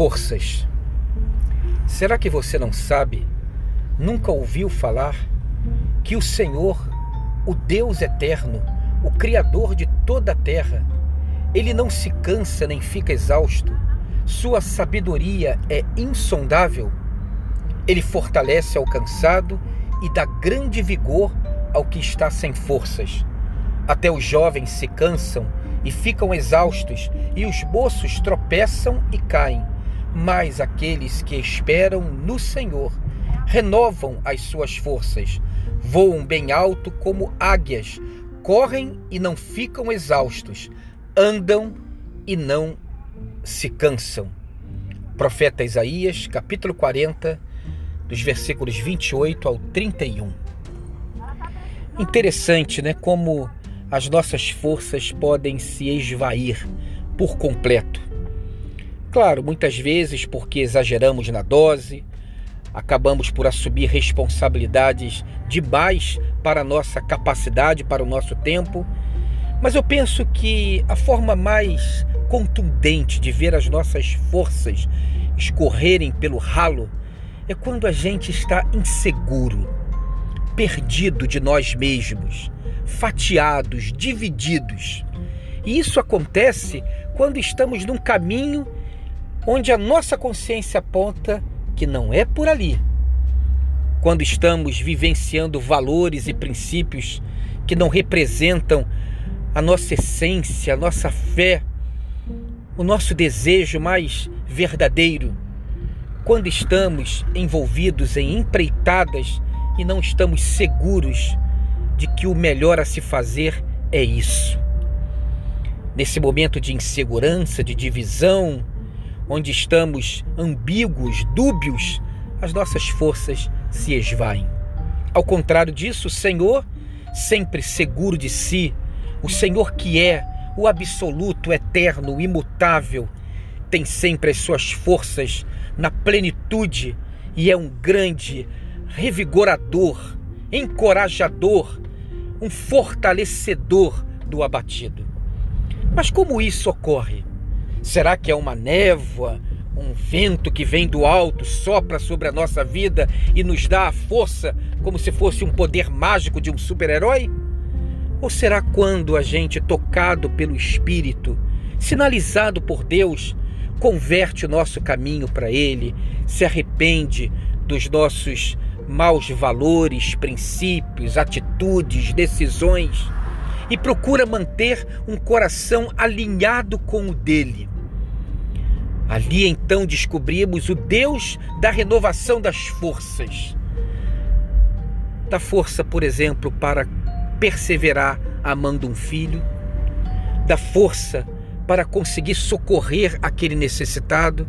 Forças. Será que você não sabe, nunca ouviu falar, que o Senhor, o Deus eterno, o Criador de toda a terra, ele não se cansa nem fica exausto, sua sabedoria é insondável, ele fortalece ao cansado e dá grande vigor ao que está sem forças. Até os jovens se cansam e ficam exaustos, e os moços tropeçam e caem. Mas aqueles que esperam no Senhor renovam as suas forças, voam bem alto como águias, correm e não ficam exaustos, andam e não se cansam. Profeta Isaías, capítulo 40, dos versículos 28 ao 31. Interessante, né? Como as nossas forças podem se esvair por completo. Claro, muitas vezes porque exageramos na dose, acabamos por assumir responsabilidades demais para a nossa capacidade, para o nosso tempo. Mas eu penso que a forma mais contundente de ver as nossas forças escorrerem pelo ralo é quando a gente está inseguro, perdido de nós mesmos fatiados, divididos. E isso acontece quando estamos num caminho onde a nossa consciência aponta que não é por ali. Quando estamos vivenciando valores e princípios que não representam a nossa essência, a nossa fé, o nosso desejo mais verdadeiro. Quando estamos envolvidos em empreitadas e não estamos seguros de que o melhor a se fazer é isso. Nesse momento de insegurança, de divisão, onde estamos ambíguos, dúbios, as nossas forças se esvaem. Ao contrário disso, o Senhor, sempre seguro de si, o Senhor que é o absoluto, eterno, imutável, tem sempre as suas forças na plenitude e é um grande revigorador, encorajador, um fortalecedor do abatido. Mas como isso ocorre? Será que é uma névoa, um vento que vem do alto, sopra sobre a nossa vida e nos dá a força como se fosse um poder mágico de um super-herói? Ou será quando a gente, tocado pelo Espírito, sinalizado por Deus, converte o nosso caminho para Ele, se arrepende dos nossos maus valores, princípios, atitudes, decisões e procura manter um coração alinhado com o dele. Ali então descobrimos o Deus da renovação das forças. Da força, por exemplo, para perseverar amando um filho, da força para conseguir socorrer aquele necessitado,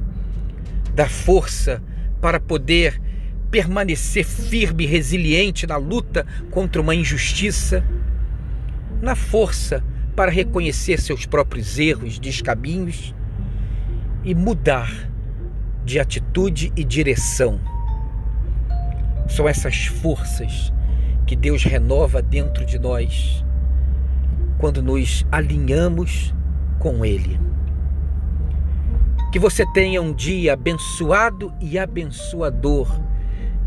da força para poder permanecer firme e resiliente na luta contra uma injustiça, na força para reconhecer seus próprios erros, descaminhos e mudar de atitude e direção. São essas forças que Deus renova dentro de nós quando nos alinhamos com Ele. Que você tenha um dia abençoado e abençoador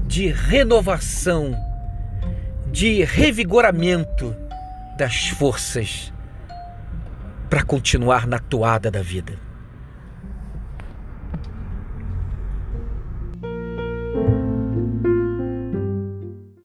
de renovação, de revigoramento das forças para continuar na toada da vida.